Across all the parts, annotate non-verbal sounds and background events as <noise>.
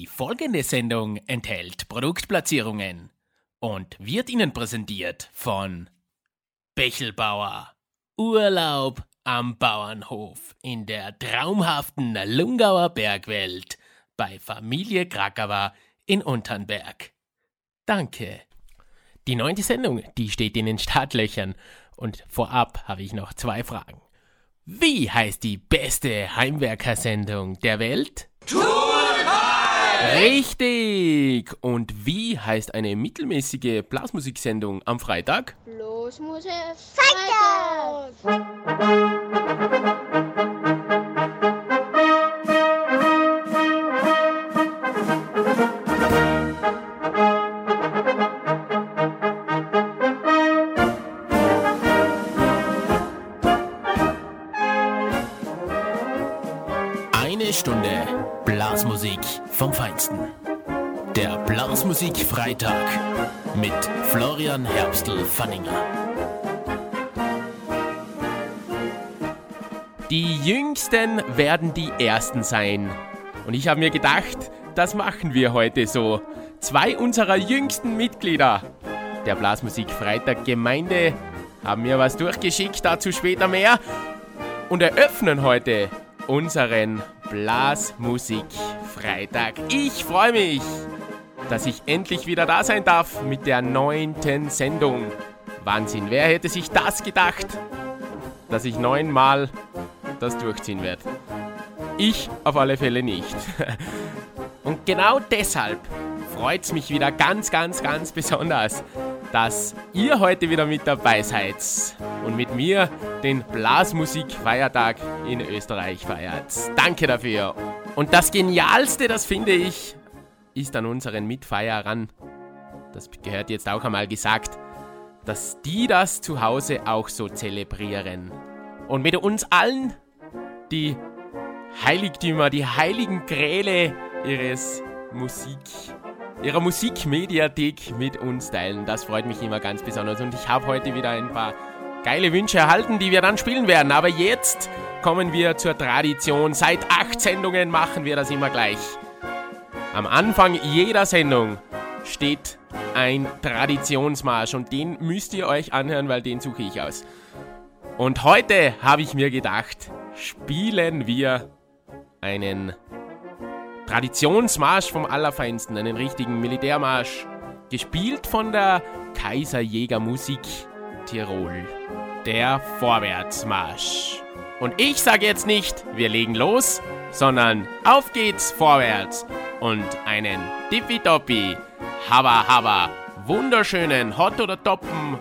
Die folgende Sendung enthält Produktplatzierungen und wird Ihnen präsentiert von Bechelbauer. Urlaub am Bauernhof in der traumhaften Lungauer Bergwelt bei Familie Krakauer in Unternberg. Danke. Die neunte Sendung, die steht in den Startlöchern und vorab habe ich noch zwei Fragen. Wie heißt die beste Heimwerkersendung der Welt? Richtig! Und wie heißt eine mittelmäßige Blasmusiksendung am Freitag? Blasmusik Freitag! Feinsten. Der Blasmusik Freitag mit Florian Herbstl-Fanninger. Die Jüngsten werden die Ersten sein. Und ich habe mir gedacht, das machen wir heute so. Zwei unserer jüngsten Mitglieder der Blasmusik Freitag Gemeinde haben mir was durchgeschickt, dazu später mehr. Und eröffnen heute unseren Blasmusik Freitag. Ich freue mich, dass ich endlich wieder da sein darf mit der neunten Sendung. Wahnsinn, wer hätte sich das gedacht, dass ich neunmal das durchziehen werde? Ich auf alle Fälle nicht. <laughs> Und genau deshalb freut es mich wieder ganz, ganz, ganz besonders, dass ihr heute wieder mit dabei seid und mit mir den Blasmusikfeiertag in Österreich feiert. Danke dafür. Und das Genialste, das finde ich, ist an unseren Mitfeierern, das gehört jetzt auch einmal gesagt, dass die das zu Hause auch so zelebrieren. Und mit uns allen die Heiligtümer, die heiligen Gräle ihres Musik ihrer Musikmediathek mit uns teilen. Das freut mich immer ganz besonders. Und ich habe heute wieder ein paar geile Wünsche erhalten, die wir dann spielen werden. Aber jetzt kommen wir zur Tradition. Seit acht Sendungen machen wir das immer gleich. Am Anfang jeder Sendung steht ein Traditionsmarsch und den müsst ihr euch anhören, weil den suche ich aus. Und heute habe ich mir gedacht, spielen wir einen Traditionsmarsch vom Allerfeinsten, einen richtigen Militärmarsch, gespielt von der Kaiserjägermusik Tirol. Der Vorwärtsmarsch. Und ich sage jetzt nicht, wir legen los, sondern auf geht's vorwärts und einen Tippitoppi, Haba Haba, wunderschönen Hot oder Toppen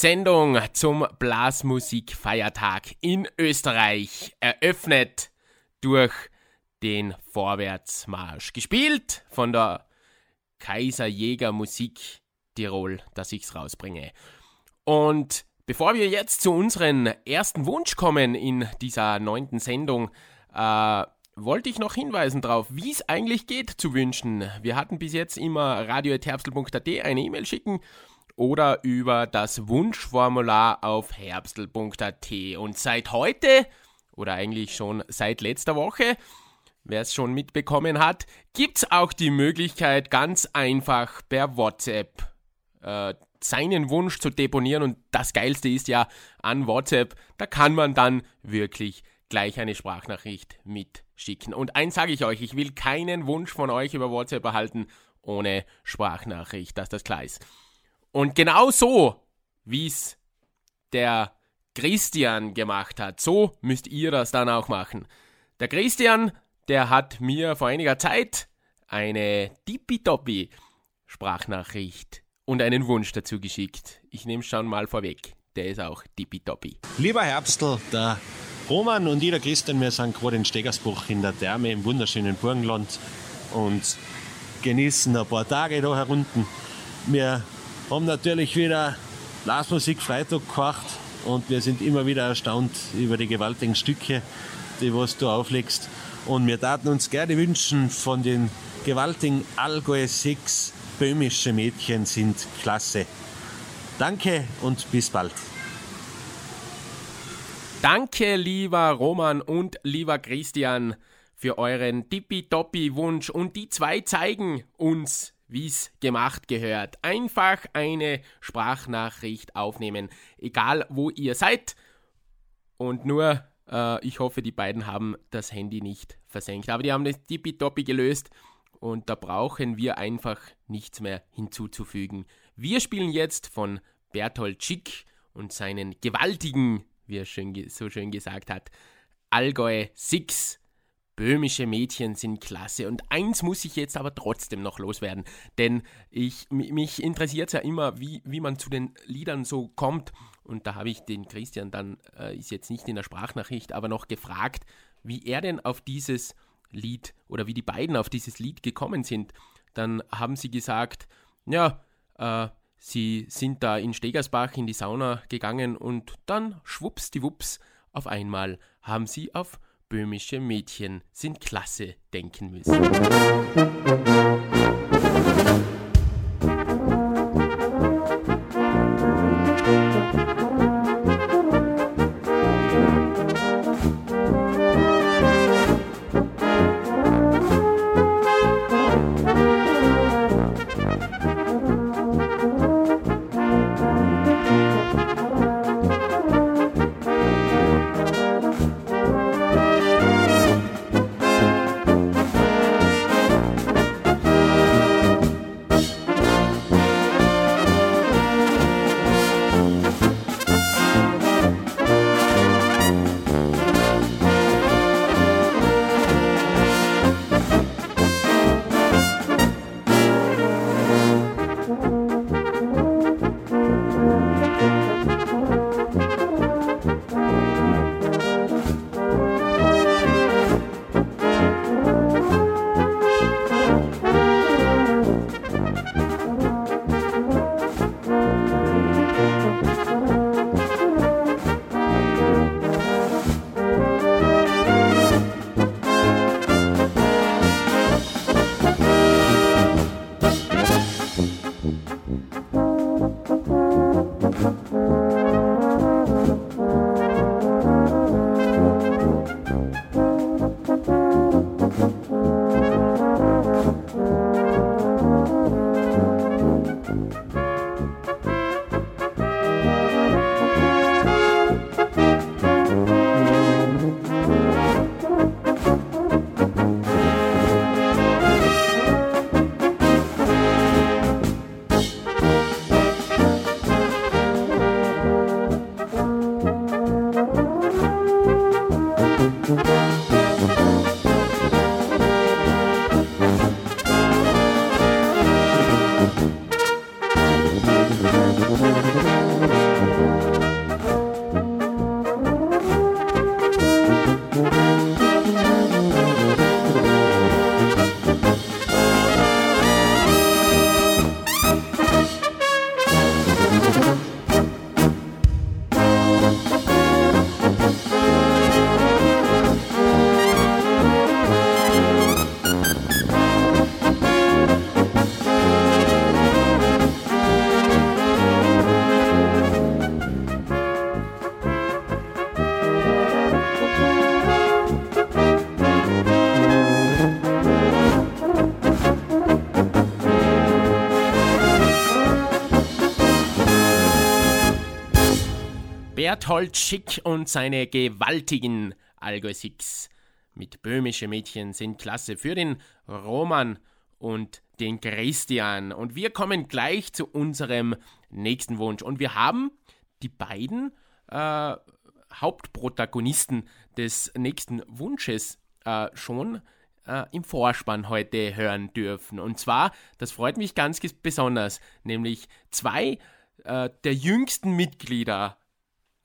Sendung zum Blasmusikfeiertag in Österreich eröffnet durch den Vorwärtsmarsch. Gespielt von der Kaiserjäger Musik Tirol, dass ich's rausbringe. Und bevor wir jetzt zu unserem ersten Wunsch kommen in dieser neunten Sendung, äh, wollte ich noch hinweisen darauf, wie es eigentlich geht zu wünschen. Wir hatten bis jetzt immer radio.herbstel.at eine E-Mail schicken oder über das Wunschformular auf herbstel.at. Und seit heute, oder eigentlich schon seit letzter Woche, wer es schon mitbekommen hat, gibt es auch die Möglichkeit, ganz einfach per WhatsApp äh, seinen Wunsch zu deponieren. Und das Geilste ist ja an WhatsApp, da kann man dann wirklich gleich eine Sprachnachricht mitschicken. Und eins sage ich euch, ich will keinen Wunsch von euch über WhatsApp erhalten ohne Sprachnachricht, dass das klar ist. Und genau so, wie es der Christian gemacht hat, so müsst ihr das dann auch machen. Der Christian, der hat mir vor einiger Zeit eine tippitoppi Sprachnachricht und einen Wunsch dazu geschickt. Ich nehme schon mal vorweg. Der ist auch tippitoppi. Lieber Herbstl, der Roman und ich, der Christian, wir sind gerade in Stegersbruch in der Therme im wunderschönen Burgenland und genießen ein paar Tage da herunten. Wir haben natürlich wieder Blasmusik Freitag gemacht und wir sind immer wieder erstaunt über die gewaltigen Stücke, die was du auflegst. Und wir taten uns gerne wünschen von den gewaltigen Allgäu 6 böhmische Mädchen sind klasse. Danke und bis bald. Danke, lieber Roman und lieber Christian, für euren Tippitoppi-Wunsch. Und die zwei zeigen uns, wie es gemacht gehört. Einfach eine Sprachnachricht aufnehmen, egal wo ihr seid. Und nur, äh, ich hoffe, die beiden haben das Handy nicht versenkt. Aber die haben das tippitoppi gelöst und da brauchen wir einfach nichts mehr hinzuzufügen. Wir spielen jetzt von Berthold Schick und seinen gewaltigen, wie er schön, so schön gesagt hat, Allgäu Six Böhmische Mädchen sind klasse. Und eins muss ich jetzt aber trotzdem noch loswerden, denn ich, mich interessiert es ja immer, wie, wie man zu den Liedern so kommt. Und da habe ich den Christian dann, äh, ist jetzt nicht in der Sprachnachricht, aber noch gefragt, wie er denn auf dieses Lied oder wie die beiden auf dieses Lied gekommen sind. Dann haben sie gesagt, ja, äh, sie sind da in Stegersbach in die Sauna gegangen und dann schwuppsdiwupps auf einmal haben sie auf böhmische Mädchen sind klasse denken müssen. Berthold Schick und seine gewaltigen Six mit böhmische Mädchen sind klasse für den Roman und den Christian. Und wir kommen gleich zu unserem nächsten Wunsch. Und wir haben die beiden äh, Hauptprotagonisten des nächsten Wunsches äh, schon äh, im Vorspann heute hören dürfen. Und zwar, das freut mich ganz besonders, nämlich zwei äh, der jüngsten Mitglieder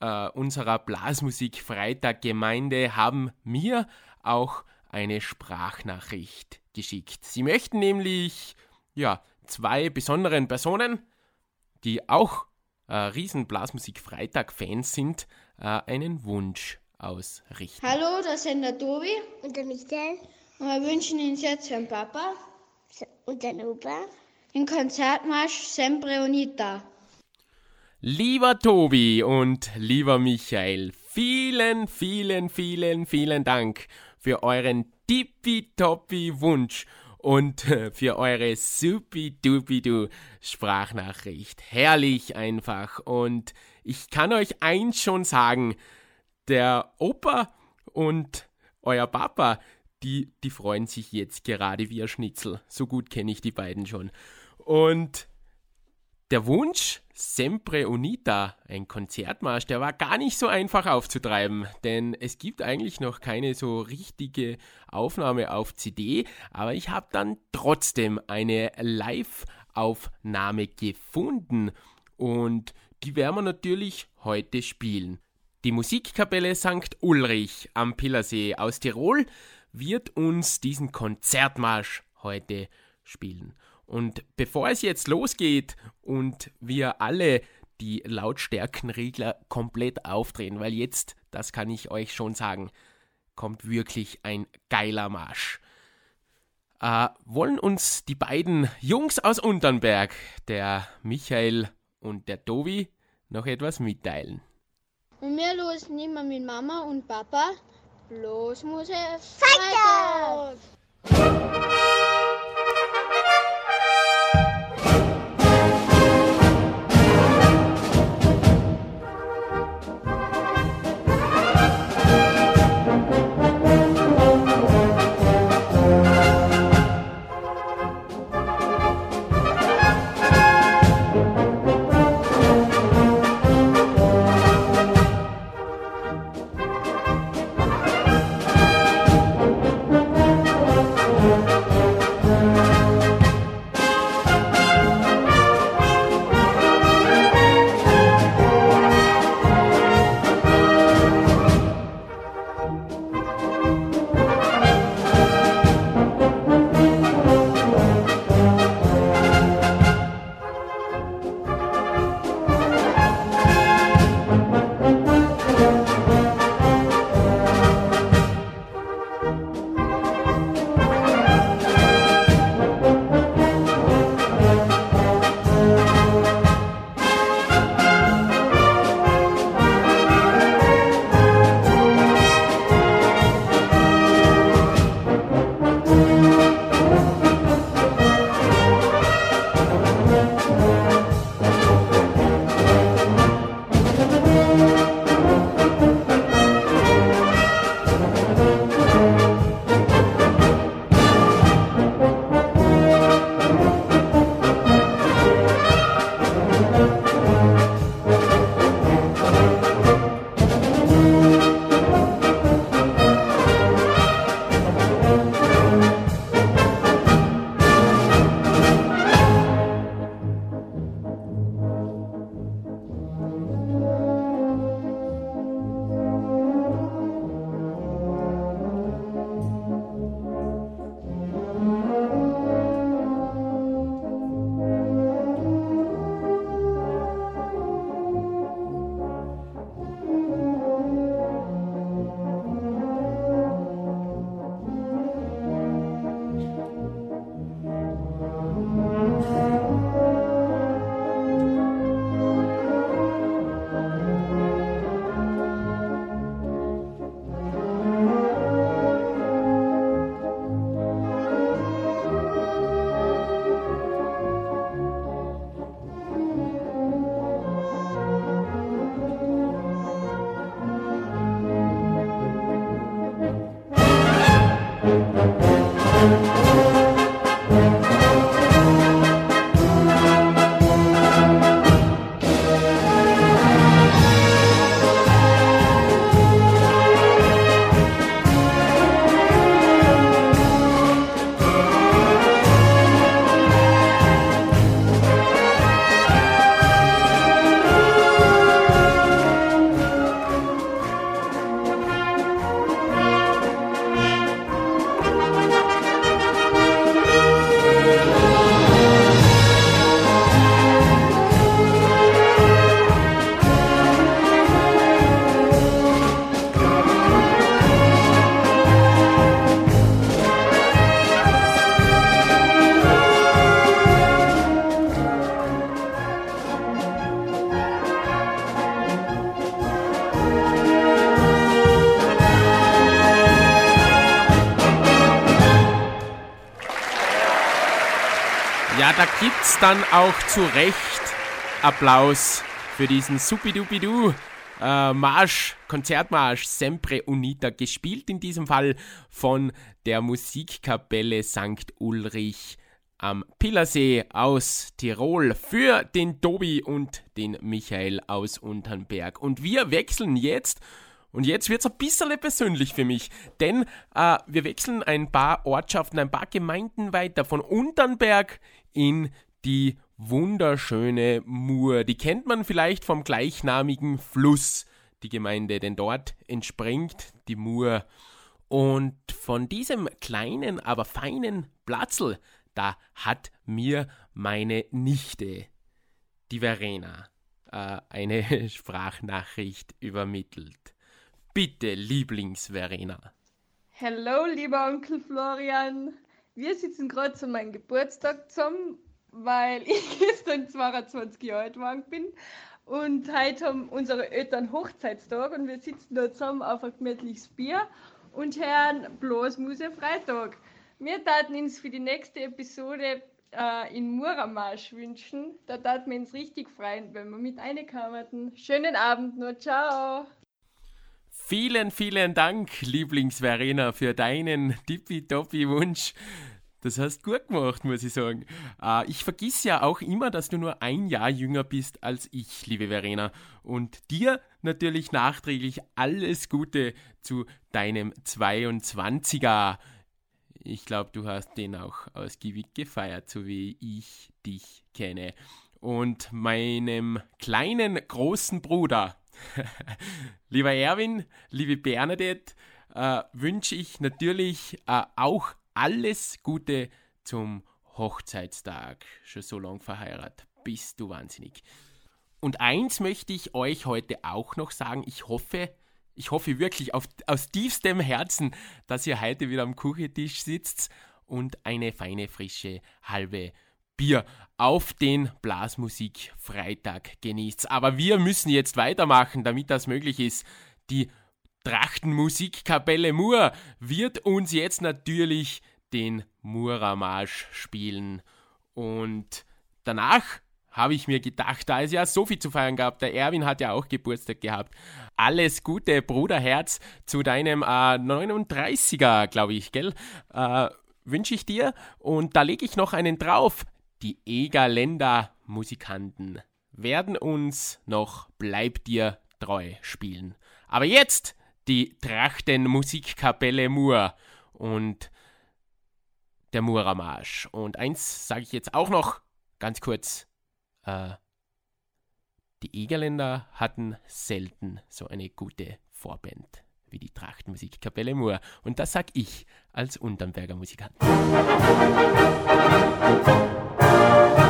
äh, unserer Blasmusik Freitag Gemeinde haben mir auch eine Sprachnachricht geschickt. Sie möchten nämlich ja, zwei besonderen Personen, die auch äh, riesen Blasmusik Freitag Fans sind, äh, einen Wunsch ausrichten. Hallo, das sind der Tobi Und der Michael und wir wünschen Ihnen jetzt für den Papa und der Opa. den Konzertmarsch Sempre Unita. Lieber Tobi und lieber Michael, vielen, vielen, vielen, vielen Dank für euren tippitoppi Wunsch und äh, für eure supi-dupi-du Sprachnachricht. Herrlich einfach. Und ich kann euch eins schon sagen, der Opa und euer Papa, die, die freuen sich jetzt gerade wie ein Schnitzel. So gut kenne ich die beiden schon. Und der Wunsch, Sempre Unita, ein Konzertmarsch, der war gar nicht so einfach aufzutreiben, denn es gibt eigentlich noch keine so richtige Aufnahme auf CD, aber ich habe dann trotzdem eine Live-Aufnahme gefunden und die werden wir natürlich heute spielen. Die Musikkapelle St. Ulrich am Pillersee aus Tirol wird uns diesen Konzertmarsch heute spielen. Und bevor es jetzt losgeht und wir alle die Lautstärkenregler komplett aufdrehen, weil jetzt, das kann ich euch schon sagen, kommt wirklich ein geiler Marsch. Äh, wollen uns die beiden Jungs aus Unternberg, der Michael und der Tobi, noch etwas mitteilen. Und wir losen immer mit Mama und Papa. Los muss es Freitag! Freitag. Dann auch zu Recht Applaus für diesen Supidupidu äh, Marsch, Konzertmarsch Sempre Unita, gespielt in diesem Fall von der Musikkapelle St. Ulrich am Pillersee aus Tirol für den Tobi und den Michael aus Unternberg. Und wir wechseln jetzt und jetzt wird es ein bisschen persönlich für mich, denn äh, wir wechseln ein paar Ortschaften, ein paar Gemeinden weiter von Unternberg in die wunderschöne Mur. Die kennt man vielleicht vom gleichnamigen Fluss, die Gemeinde, denn dort entspringt die Mur. Und von diesem kleinen, aber feinen Platzl, da hat mir meine Nichte, die Verena, äh, eine <laughs> Sprachnachricht übermittelt. Bitte, Lieblings-Verena. Hallo, lieber Onkel Florian. Wir sitzen gerade zu meinem Geburtstag zusammen, weil <laughs> ich gestern 22 Jahre alt geworden bin. Und heute haben unsere Eltern Hochzeitstag und wir sitzen da zusammen auf ein gemütliches Bier und hören bloß Muse Freitag. Wir taten uns für die nächste Episode äh, in Muramarsch wünschen. Da taten wir uns richtig freuen, wenn wir mit reinkommen. Schönen Abend noch, ciao! Vielen, vielen Dank, Lieblingsverena, für deinen tippitoppi-Wunsch. Das hast gut gemacht, muss ich sagen. Äh, ich vergiss ja auch immer, dass du nur ein Jahr jünger bist als ich, liebe Verena. Und dir natürlich nachträglich alles Gute zu deinem 22er. Ich glaube, du hast den auch ausgiebig gefeiert, so wie ich dich kenne. Und meinem kleinen großen Bruder, <laughs> Lieber Erwin, liebe Bernadette, äh, wünsche ich natürlich äh, auch alles Gute zum Hochzeitstag. Schon so lange verheiratet. Bist du wahnsinnig. Und eins möchte ich euch heute auch noch sagen. Ich hoffe, ich hoffe wirklich auf, aus tiefstem Herzen, dass ihr heute wieder am Kuchentisch sitzt und eine feine, frische halbe Bier auf den Blasmusik Freitag genießt. Aber wir müssen jetzt weitermachen, damit das möglich ist. Die Trachtenmusikkapelle Mur wird uns jetzt natürlich den Muramarsch spielen. Und danach habe ich mir gedacht, da es ja so viel zu feiern gab, der Erwin hat ja auch Geburtstag gehabt. Alles Gute, Bruderherz, zu deinem äh, 39er, glaube ich, gell? Äh, Wünsche ich dir. Und da lege ich noch einen drauf. Die Egerländer Musikanten werden uns noch Bleib dir treu spielen. Aber jetzt die Trachten Musikkapelle Mur und der Muramarsch. Und eins sage ich jetzt auch noch ganz kurz. Äh, die Egerländer hatten selten so eine gute Vorband wie die Trachtenmusikkapelle Mur. Und das sag ich als Unternberger Musikant. Heimat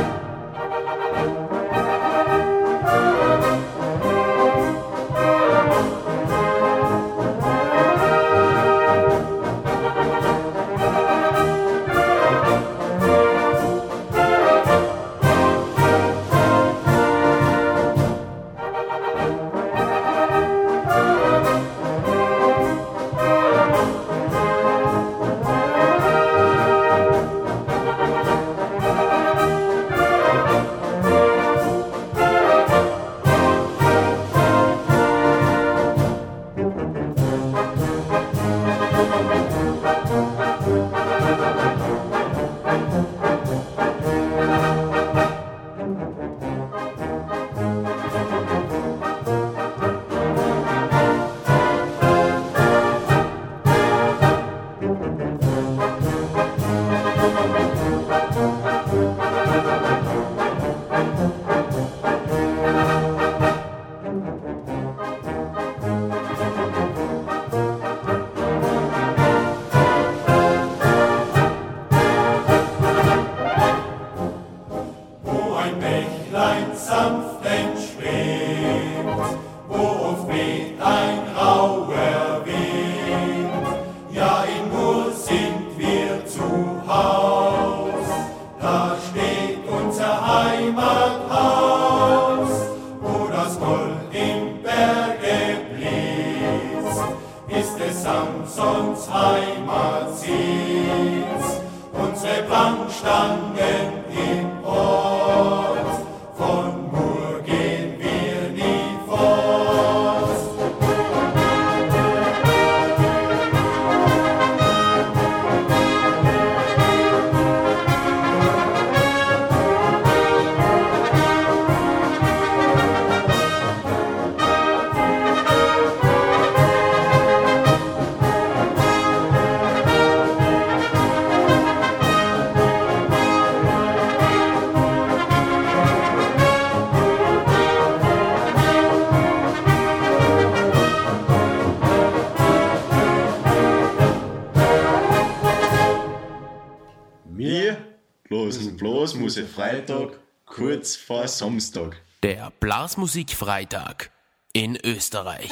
Der Blasmusikfreitag in Österreich.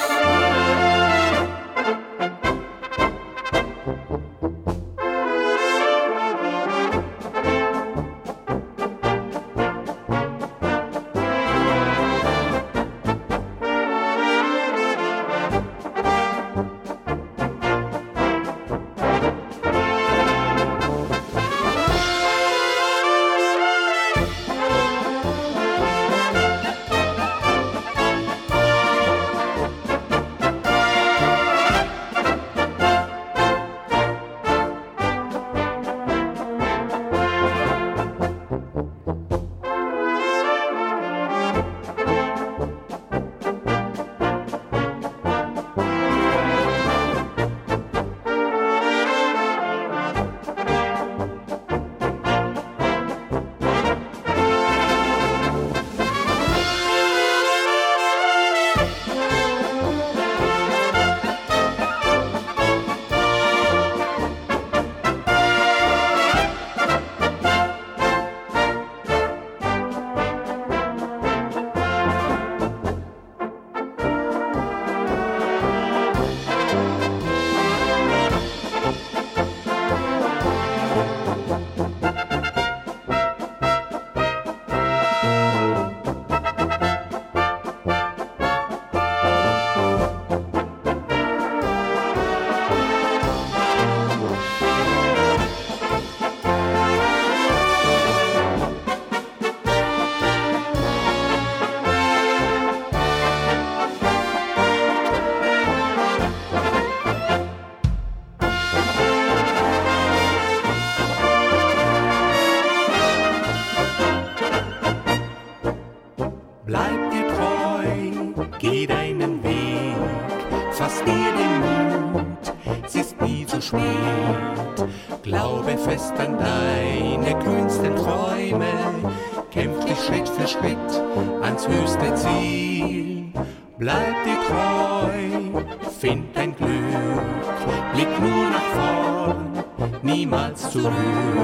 surur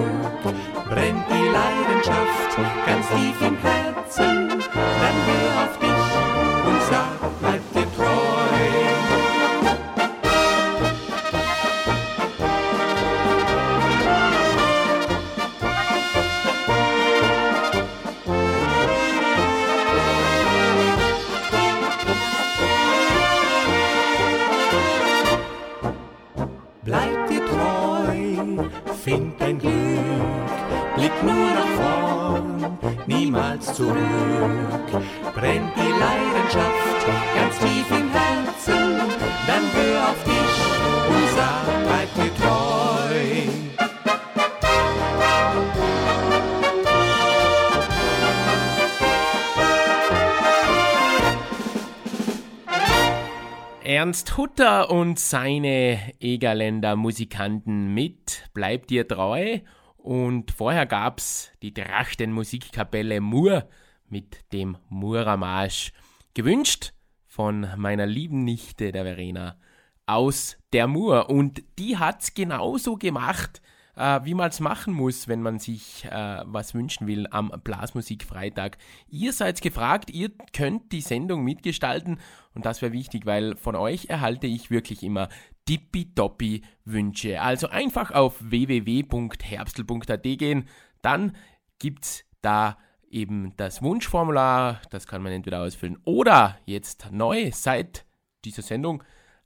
Ernst Hutter und seine Egerländer Musikanten mit Bleibt dir treu. Und vorher gab's die Trachtenmusikkapelle Mur mit dem Murermarsch. Gewünscht von meiner lieben Nichte, der Verena, aus der Mur. Und die hat's genauso gemacht äh, wie man es machen muss, wenn man sich äh, was wünschen will am Blasmusikfreitag. Ihr seid gefragt, ihr könnt die Sendung mitgestalten und das wäre wichtig, weil von euch erhalte ich wirklich immer tippitoppi Wünsche. Also einfach auf www.herbstl.at gehen, dann gibt's da eben das Wunschformular, das kann man entweder ausfüllen oder jetzt neu seit dieser Sendung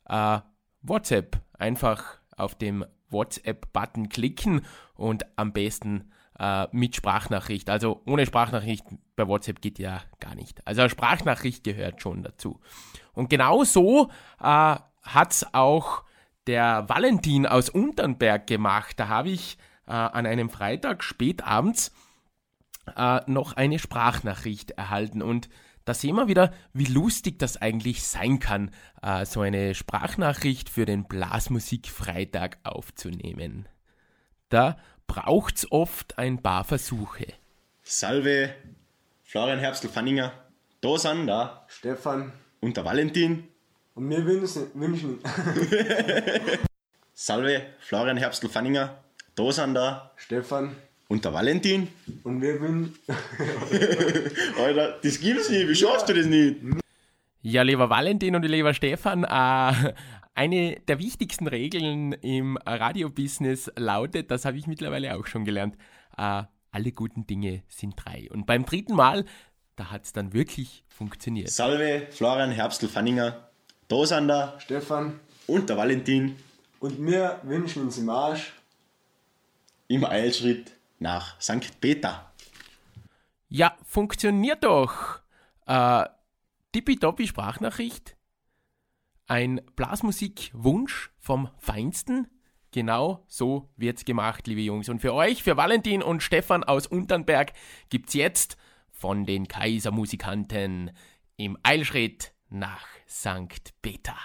äh, WhatsApp einfach auf dem WhatsApp-Button klicken und am besten äh, mit Sprachnachricht. Also ohne Sprachnachricht bei WhatsApp geht ja gar nicht. Also Sprachnachricht gehört schon dazu. Und genau so äh, hat es auch der Valentin aus Unternberg gemacht. Da habe ich äh, an einem Freitag spät abends äh, noch eine Sprachnachricht erhalten und da sehen wir wieder, wie lustig das eigentlich sein kann, äh, so eine Sprachnachricht für den Blasmusikfreitag aufzunehmen. Da braucht's oft ein paar Versuche. Salve, Florian Herbstl-Fanninger. Da sind da Stefan und der Valentin. Und wir wünschen. wünschen. <laughs> Salve, Florian Herbstl-Fanninger. Da sind da Stefan Und der Valentin? Und wir wünschen. <laughs> Alter, das gibt's nicht. Wie schaffst du das nicht? Ja, lieber Valentin und lieber Stefan, äh, eine der wichtigsten Regeln im Radiobusiness lautet, das habe ich mittlerweile auch schon gelernt, äh, alle guten Dinge sind drei. Und beim dritten Mal, da hat es dann wirklich funktioniert. Salve, Florian Herbstl-Fanninger, da sind der Stefan. und der Valentin Und wir wünschen uns im Arsch. im Eilschritt nach St. Peter. Ja, funktioniert doch. Äh, Sprachnachricht. Ein Blasmusikwunsch vom Feinsten. Genau so wird's gemacht, liebe Jungs. Und für euch, für Valentin und Stefan aus Unternberg, gibt's jetzt von den Kaisermusikanten im Eilschritt nach St. Peter.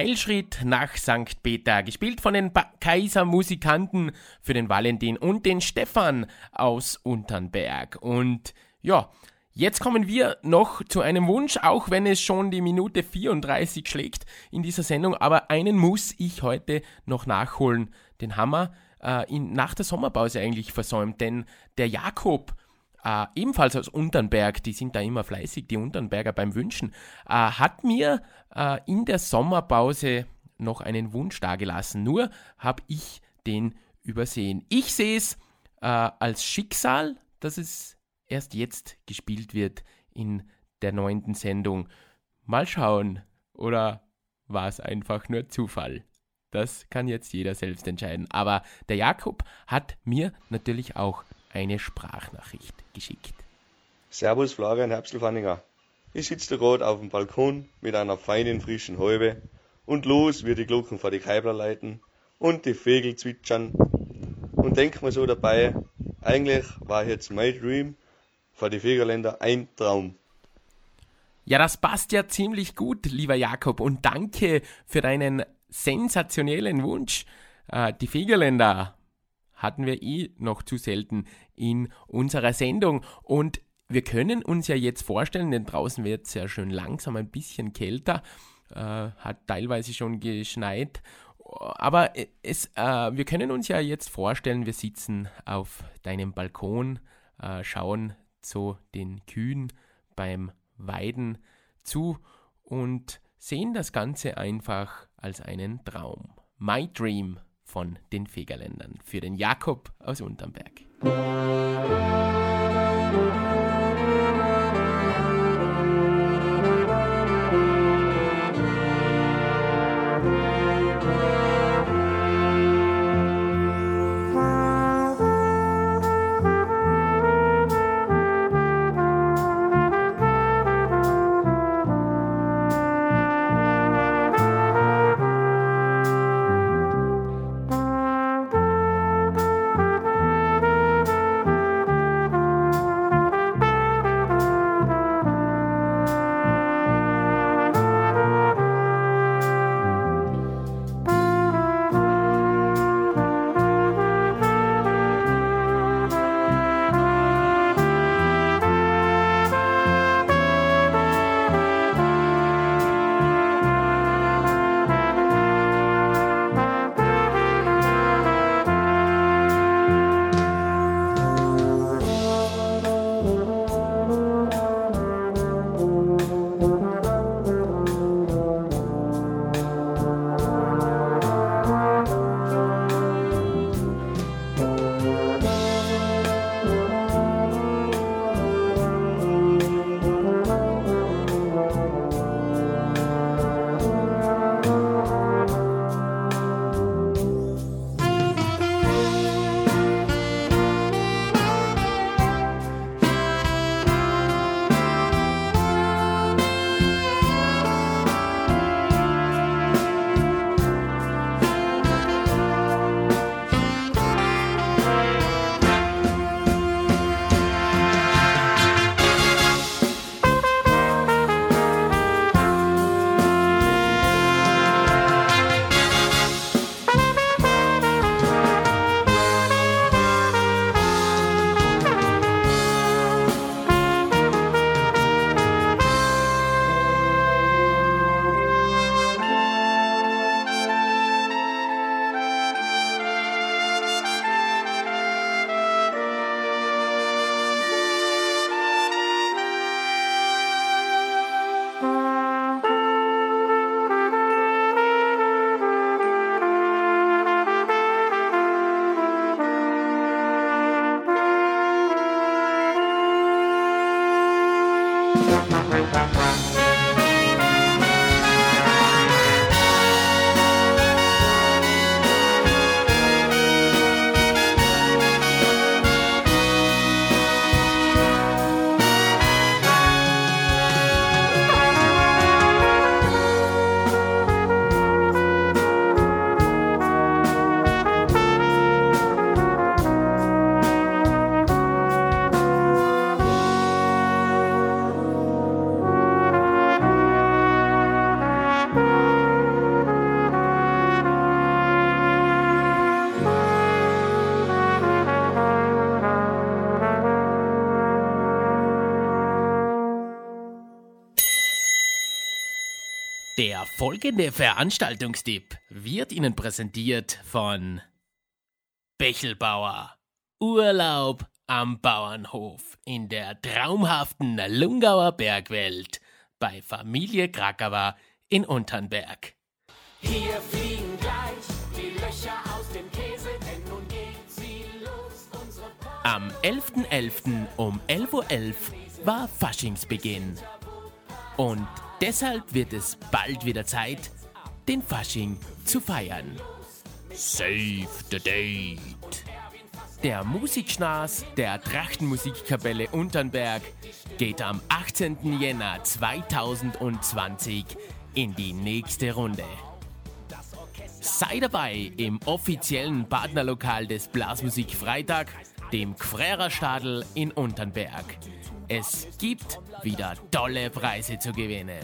Eilschritt nach St. Peter, gespielt von den ba Kaisermusikanten für den Valentin und den Stefan aus Unternberg. Und ja, jetzt kommen wir noch zu einem Wunsch, auch wenn es schon die Minute 34 schlägt in dieser Sendung, aber einen muss ich heute noch nachholen. Den Hammer äh, in, nach der Sommerpause eigentlich versäumt, denn der Jakob, äh, ebenfalls aus Unternberg, die sind da immer fleißig, die Unternberger beim Wünschen, äh, hat mir äh, in der Sommerpause noch einen Wunsch dargelassen. Nur habe ich den übersehen. Ich sehe es als Schicksal, dass es erst jetzt gespielt wird in der neunten Sendung. Mal schauen. Oder war es einfach nur Zufall? Das kann jetzt jeder selbst entscheiden. Aber der Jakob hat mir natürlich auch eine Sprachnachricht geschickt. Servus Florian Herbstelfanninger. Ich sitze gerade auf dem Balkon mit einer feinen frischen Häube und los wie die Glocken vor die Keibler leiten und die Vögel zwitschern und denk mir so dabei, eigentlich war jetzt mein Dream vor die Vögelländer ein Traum. Ja, das passt ja ziemlich gut, lieber Jakob, und danke für deinen sensationellen Wunsch. Äh, die Fegerländer hatten wir eh noch zu selten in unserer Sendung. Und wir können uns ja jetzt vorstellen, denn draußen wird es ja schön langsam ein bisschen kälter, äh, hat teilweise schon geschneit, aber es, äh, wir können uns ja jetzt vorstellen, wir sitzen auf deinem Balkon, äh, schauen zu den Kühen beim Weiden zu und sehen das Ganze einfach als einen Traum. My Dream von den Fegerländern für den Jakob aus Unternberg. Folgende Veranstaltungstipp wird Ihnen präsentiert von Bechelbauer. Urlaub am Bauernhof in der traumhaften Lungauer Bergwelt bei Familie Krakauer in Unternberg. Hier fliegen gleich die Löcher aus dem Käse, denn nun geht sie los, unsere Am 11.11. .11. um 11.11 Uhr .11 war Faschingsbeginn. Und deshalb wird es bald wieder Zeit, den Fasching zu feiern. Save the date! Der Musikschnaß der Trachtenmusikkapelle Unternberg geht am 18. Jänner 2020 in die nächste Runde. Sei dabei im offiziellen Partnerlokal des Blasmusik Freitag, dem Gfrererstadel in Unternberg. Es gibt wieder tolle Preise zu gewinnen.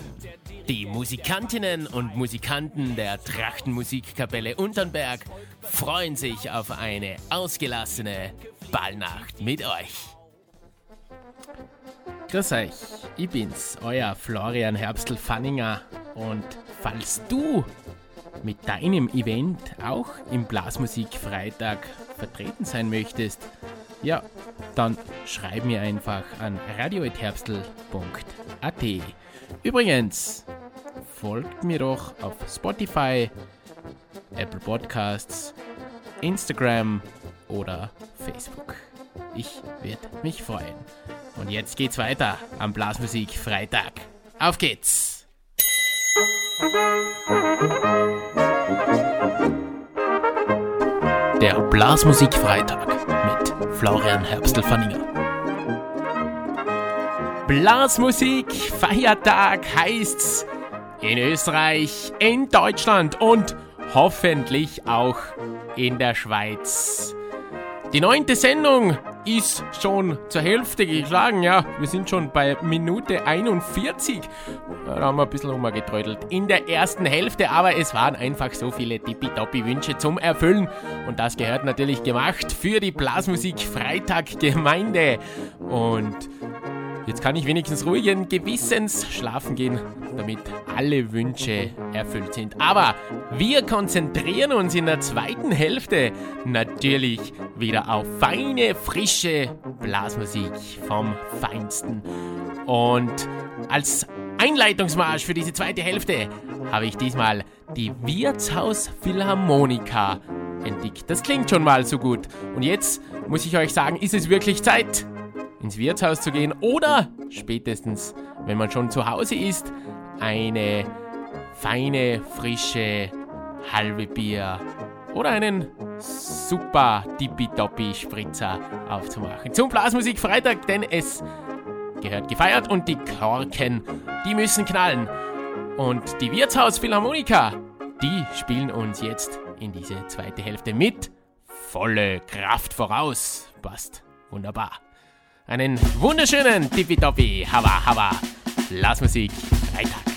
Die Musikantinnen und Musikanten der Trachtenmusikkapelle Unternberg freuen sich auf eine ausgelassene Ballnacht mit euch. Grüß euch, ich bin's, euer Florian Herbstl-Fanninger. Und falls du mit deinem Event auch im Blasmusik Freitag vertreten sein möchtest, ja, dann schreib mir einfach an radioetherbstl.at. Übrigens, folgt mir doch auf Spotify, Apple Podcasts, Instagram oder Facebook. Ich werde mich freuen. Und jetzt geht's weiter am Blasmusik Freitag. Auf geht's! Der Blasmusik Freitag Florian Herbstl-Fanninger. Blasmusik, Feiertag heißt's in Österreich, in Deutschland und hoffentlich auch in der Schweiz. Die neunte Sendung ist schon zur Hälfte geschlagen, ja. Wir sind schon bei Minute 41. Da haben wir ein bisschen rumgeträudelt in der ersten Hälfte, aber es waren einfach so viele tippitoppi-Wünsche zum Erfüllen. Und das gehört natürlich gemacht für die Blasmusik Freitag Gemeinde. Und Jetzt kann ich wenigstens ruhigen Gewissens schlafen gehen, damit alle Wünsche erfüllt sind. Aber wir konzentrieren uns in der zweiten Hälfte natürlich wieder auf feine, frische Blasmusik vom Feinsten. Und als Einleitungsmarsch für diese zweite Hälfte habe ich diesmal die Wirtshaus Philharmonika entdeckt. Das klingt schon mal so gut. Und jetzt muss ich euch sagen, ist es wirklich Zeit, ins Wirtshaus zu gehen oder spätestens, wenn man schon zu Hause ist, eine feine, frische halbe Bier oder einen super tippitoppi Spritzer aufzumachen. Zum Blasmusik Freitag, denn es gehört gefeiert und die Korken, die müssen knallen. Und die Wirtshaus Philharmonika, die spielen uns jetzt in diese zweite Hälfte mit volle Kraft voraus. Passt wunderbar. Einen wunderschönen Tippitoppi, Hava Hava, Blasmusik, Freitag.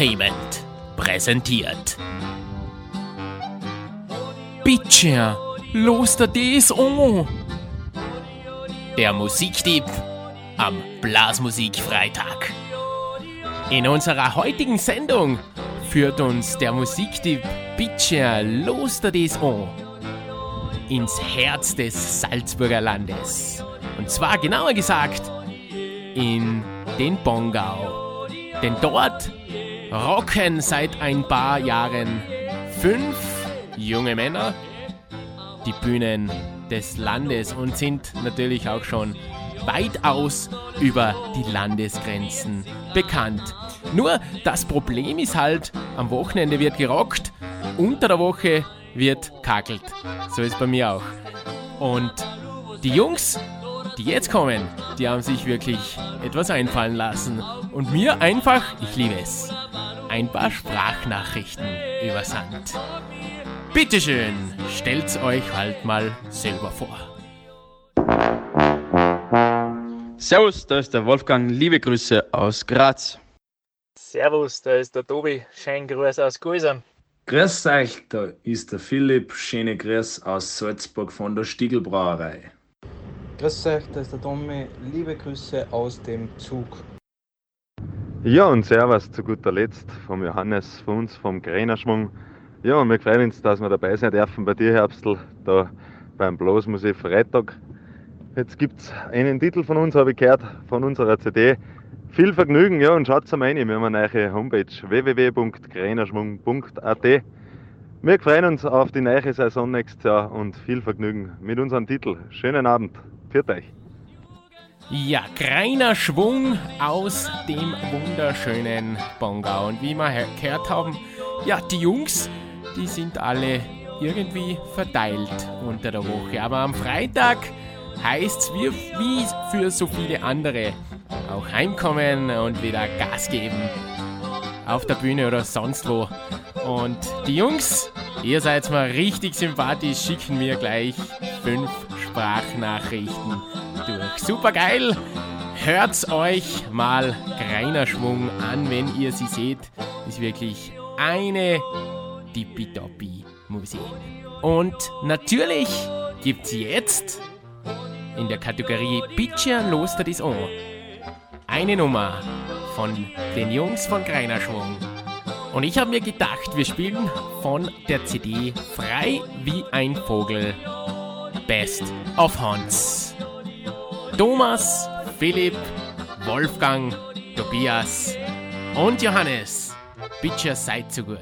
Herbsteltainment präsentiert. Bitte, los dir das! Der Musiktipp am Blasmusikfreitag. In unserer heutigen Sendung führt uns der Musiktipp Bitte, los dir das ins Herz des Salzburger Landes. Und zwar genauer gesagt in den Bongau. Denn dort rocken seit ein paar Jahren fünf junge Männer die Bühnen des Landes und sind natürlich auch schon weitaus über die Landesgrenzen bekannt. Nur das Problem ist halt, am Wochenende wird gerockt, unter der Woche wird kakelt. So ist bei mir auch. Und die Jungs, die jetzt kommen, die haben sich wirklich etwas einfallen lassen und mir einfach, ich liebe es, ein paar Sprachnachrichten übersandt. Bitteschön, stellt's euch halt mal selber vor. Servus, da ist der Wolfgang. Liebe Grüße aus Graz. Servus, da ist der Tobi. Schönen Gruß aus Gulsam. Grüß euch, da ist der Philipp. Schöne Grüß aus Salzburg von der Stiegelbrauerei. Grüß euch, da ist der Tommy. Liebe Grüße aus dem Zug. Ja, und Servus zu guter Letzt vom Johannes, von uns, vom Gränerschwung. Ja, und wir freuen uns, dass wir dabei sein dürfen bei dir, Herbstl, da beim Blasmusik Freitag. Jetzt gibt es einen Titel von uns, habe ich gehört, von unserer CD. Viel Vergnügen, ja, und schaut mal rein. Wir haben eine neue Homepage www.gränerschwung.at. Wir freuen uns auf die neue Saison nächstes Jahr und viel Vergnügen mit unserem Titel. Schönen Abend. Für euch. Ja, greiner Schwung aus dem wunderschönen Bongau. Und wie wir gehört haben, ja, die Jungs, die sind alle irgendwie verteilt unter der Woche. Aber am Freitag heißt es wie für so viele andere auch heimkommen und wieder Gas geben. Auf der Bühne oder sonst wo. Und die Jungs, ihr seid mal richtig sympathisch, schicken mir gleich fünf Sprachnachrichten durch. Super geil! Hört's euch mal Greiner Schwung an, wenn ihr sie seht. Ist wirklich eine tippitoppi Musik. Und natürlich gibt's jetzt in der Kategorie Pitcher Loster is On eine Nummer von den Jungs von Greinerschwung. Und ich habe mir gedacht, wir spielen von der CD Frei wie ein Vogel Best of Hans. Thomas, Philipp, Wolfgang, Tobias und Johannes. Bitte seid so gut.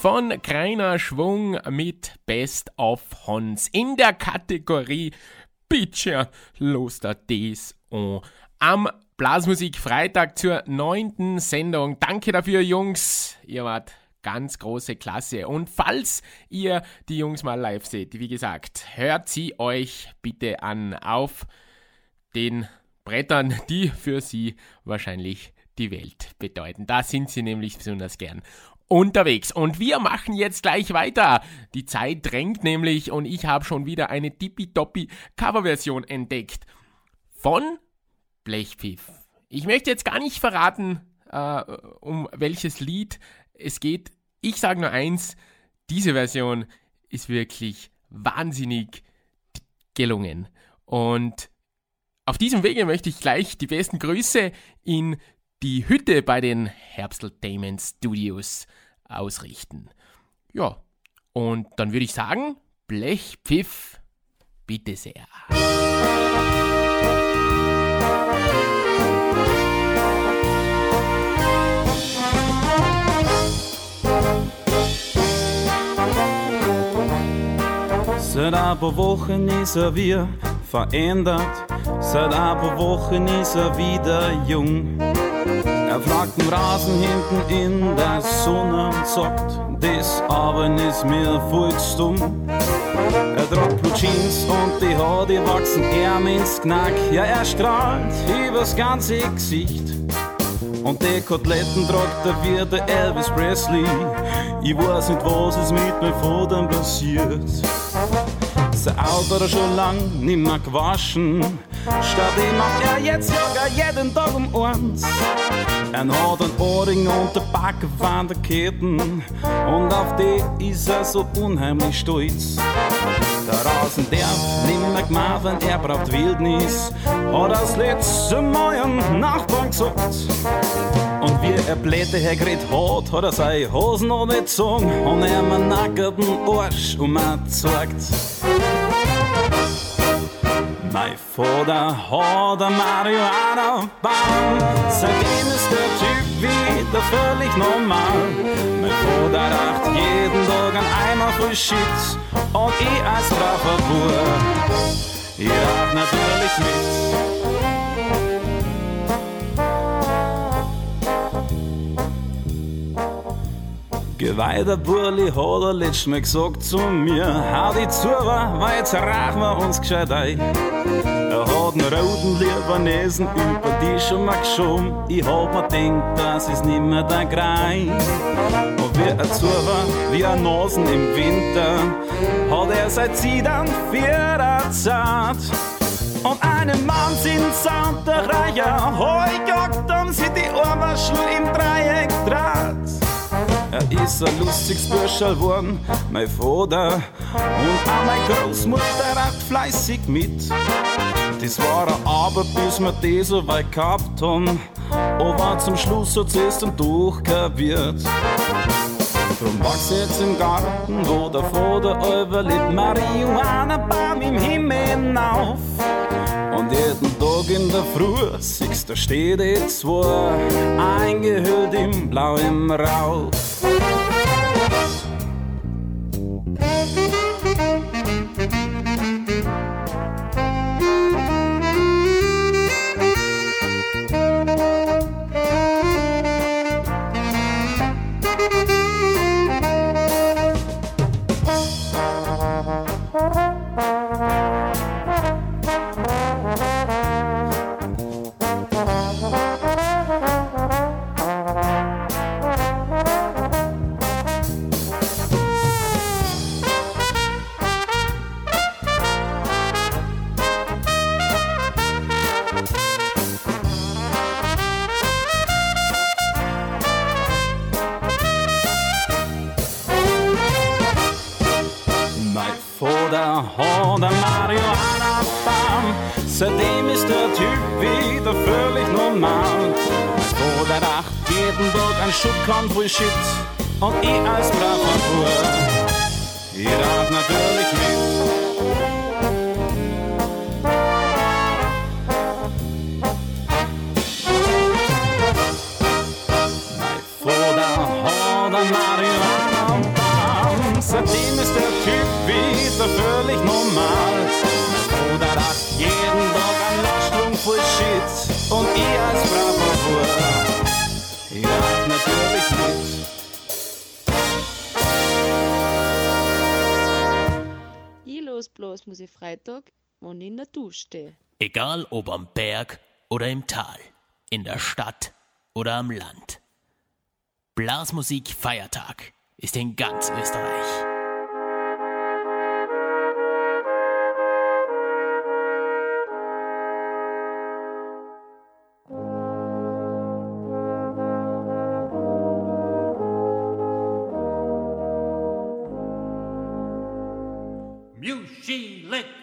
Von Kreiner Schwung mit Best of Hans in der Kategorie Bitte los da das an. Am Blasmusik Freitag zur neunten Sendung. Danke dafür, Jungs. Ihr wart ganz große Klasse. Und falls ihr die Jungs mal live seht, wie gesagt, hört sie euch bitte an auf den Brettern, die für sie wahrscheinlich die Welt bedeuten. Da sind sie nämlich besonders gern unterwegs. Und wir machen jetzt gleich weiter. Die Zeit drängt nämlich und ich habe schon wieder eine tippitoppi Coverversion entdeckt. Von Blechpfiff. Ich möchte jetzt gar nicht verraten, äh, um welches Lied es geht. Ich sage nur eins, diese Version ist wirklich wahnsinnig gelungen. Und auf diesem Wege möchte ich gleich die besten Grüße in die Hütte bei den Herbsteltainment Studios ausrichten. Ja, und dann würde ich sagen, Blechpfiff, bitte sehr. Seit ein paar Wochen ist er wieder verändert, seit ein paar Wochen ist er wieder jung. Er flaggt im Rasen hinten in der Sonne und sagt, das Arbeiten ist mir voll zu dumm. Er tragt Blue Jeans und die Haare wachsen ihm ins Knack. Ja, er strahlt übers ganze Gesicht. Und die Koteletten tragt er wie der Elvis Presley. Ich weiß nicht, was ist mit meinem Vater passiert. Sein Auto schon lang nimmer gewaschen. Statt ihm macht er jetzt Yoga jeden Tag um eins. Er hat einen Ohrring und der Backenwanderketten und auf die ist er so unheimlich stolz. Der Rasen darf nimmer wenn er braucht Wildnis, hat das letzte Mal einen Nachbarn gesagt. Und wie er Blätter hergeredet hat, hat er seine Hosen noch nicht gezogen. Und er einen nackerten Arsch um ihn gezeigt. Mein Vater hat ein Marihuana-Baum, seitdem ist der Typ wieder völlig normal. Mein Vater raucht jeden Tag ein Eimer voll Shit und ich als braver Bub, ich rauch natürlich mit. Geweihter Burli hat er letztes Mal gesagt zu mir, hau die zu, weil jetzt rauchen wir uns gescheit ein. Er hat einen roten Libanesen über die schon mal geschoben. Ich hab mir gedacht, das ist nimmer der Grein. Und wie er zu war, wie ein Nasen im Winter, hat er seit sie dann vierer Zeit. Und einen Mann sind Soundreicher, heu jagt um sie die Ohrwaschel im ist ein lustiges Bürscherl geworden, mein Vater. Und auch meine Großmutter hat fleißig mit. Das war er aber, bis wir die so weit gehabt haben. Aber zum Schluss hat es dann durchkaviert. Drum wachs jetzt im Garten, wo der Vater überlebt, Marihuana-Baum im Himmel hinauf. Und jeden der Früh siehst du, steht die zwei, eingehüllt im blauen Rauch. Shit und ich als braver Bub, ich rauch natürlich mit. Los muss ich Freitag, wenn ich in der Dusche stehe. Egal ob am Berg oder im Tal, in der Stadt oder am Land. Blasmusik Feiertag ist in ganz Österreich. Let.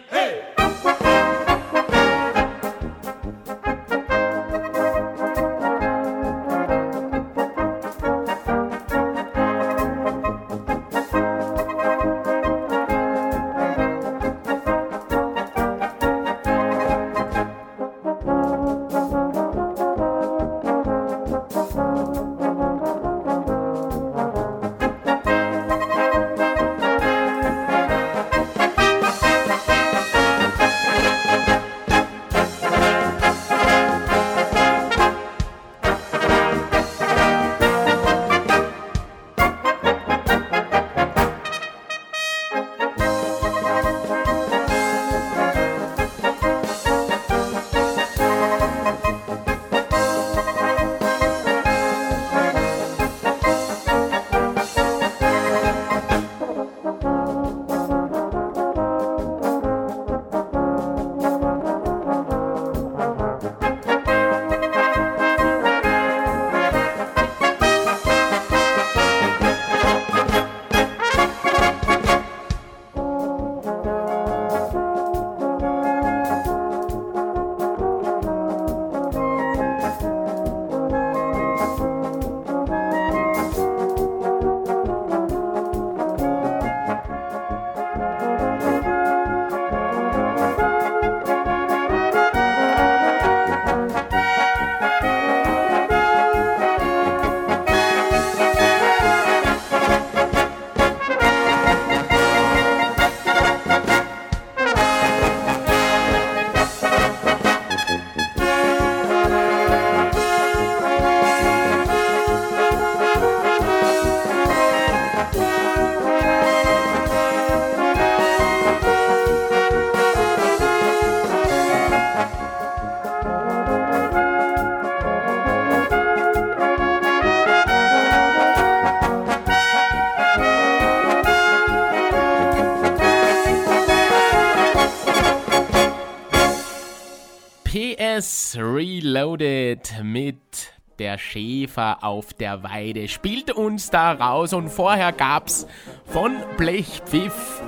Reloaded mit der Schäfer auf der Weide spielt uns da raus und vorher gab's von Blechpfiff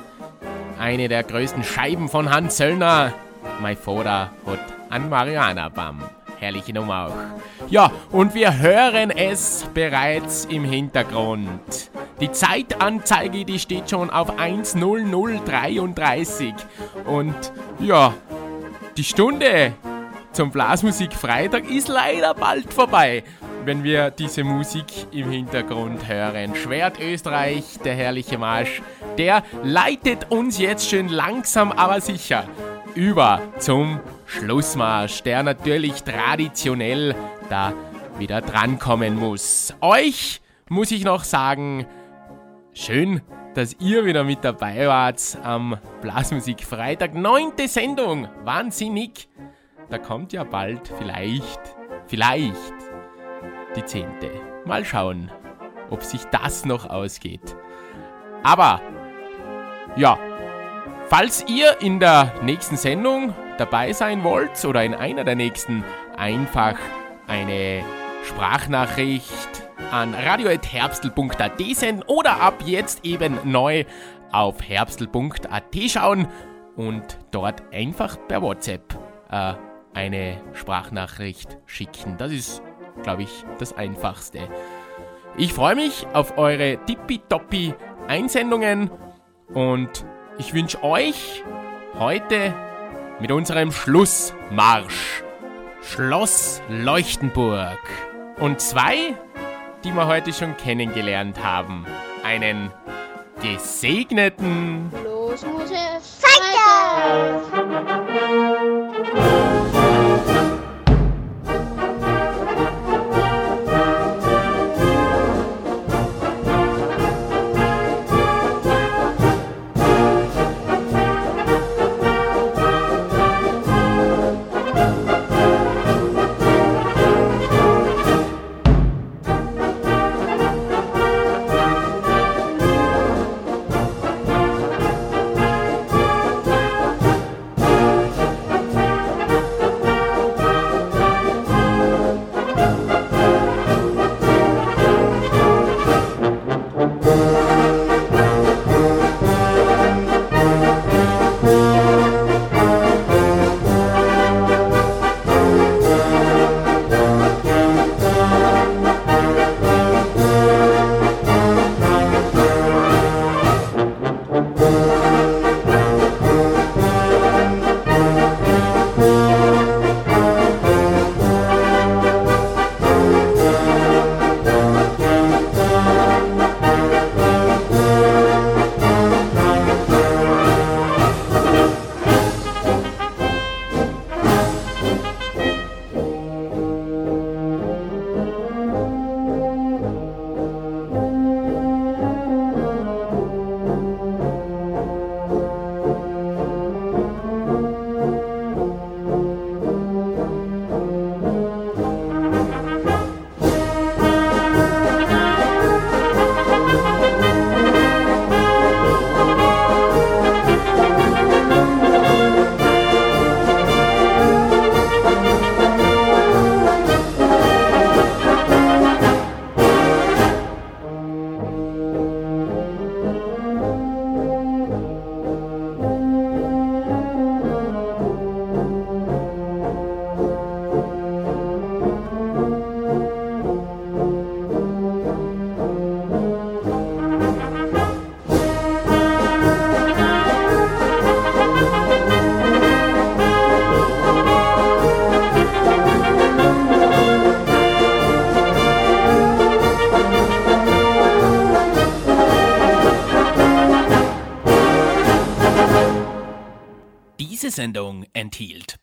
eine der größten Scheiben von Hans Söllner. Mein Vater hat an Mariana Bam. Herrliche Nummer auch. Ja, und wir hören es bereits im Hintergrund. Die Zeitanzeige, die steht schon auf 1.0033. Und ja, die Stunde zum Blasmusik Freitag ist leider bald vorbei, wenn wir diese Musik im Hintergrund hören. Schwert Österreich, der herrliche Marsch, der leitet uns jetzt schön langsam, aber sicher über zum Schlussmarsch, der natürlich traditionell da wieder drankommen muss. Euch muss ich noch sagen, schön, dass ihr wieder mit dabei wart am Blasmusik Freitag. Neunte Sendung, wahnsinnig. Da kommt ja bald vielleicht, vielleicht die zehnte. Mal schauen, ob sich das noch ausgeht. Aber, ja, falls ihr in der nächsten Sendung dabei sein wollt oder in einer der nächsten, einfach eine Sprachnachricht an radio.herbstl.at senden oder ab jetzt eben neu auf herbstl.at schauen und dort einfach per WhatsApp äh, eine Sprachnachricht schicken. Das ist, glaube ich, das Einfachste. Ich freue mich auf eure tippitoppi Einsendungen und ich wünsche euch heute mit unserem Schlussmarsch Schloss Leuchtenburg und zwei, die wir heute schon kennengelernt haben. Einen gesegneten Blasmusik Diese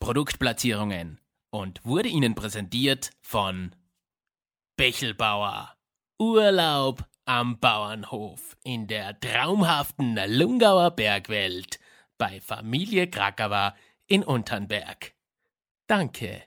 Produktplatzierungen und wurde Ihnen präsentiert von Bechelbauer. Urlaub am Bauernhof in der traumhaften Lungauer Bergwelt bei Familie Krakauer in Unternberg. Danke.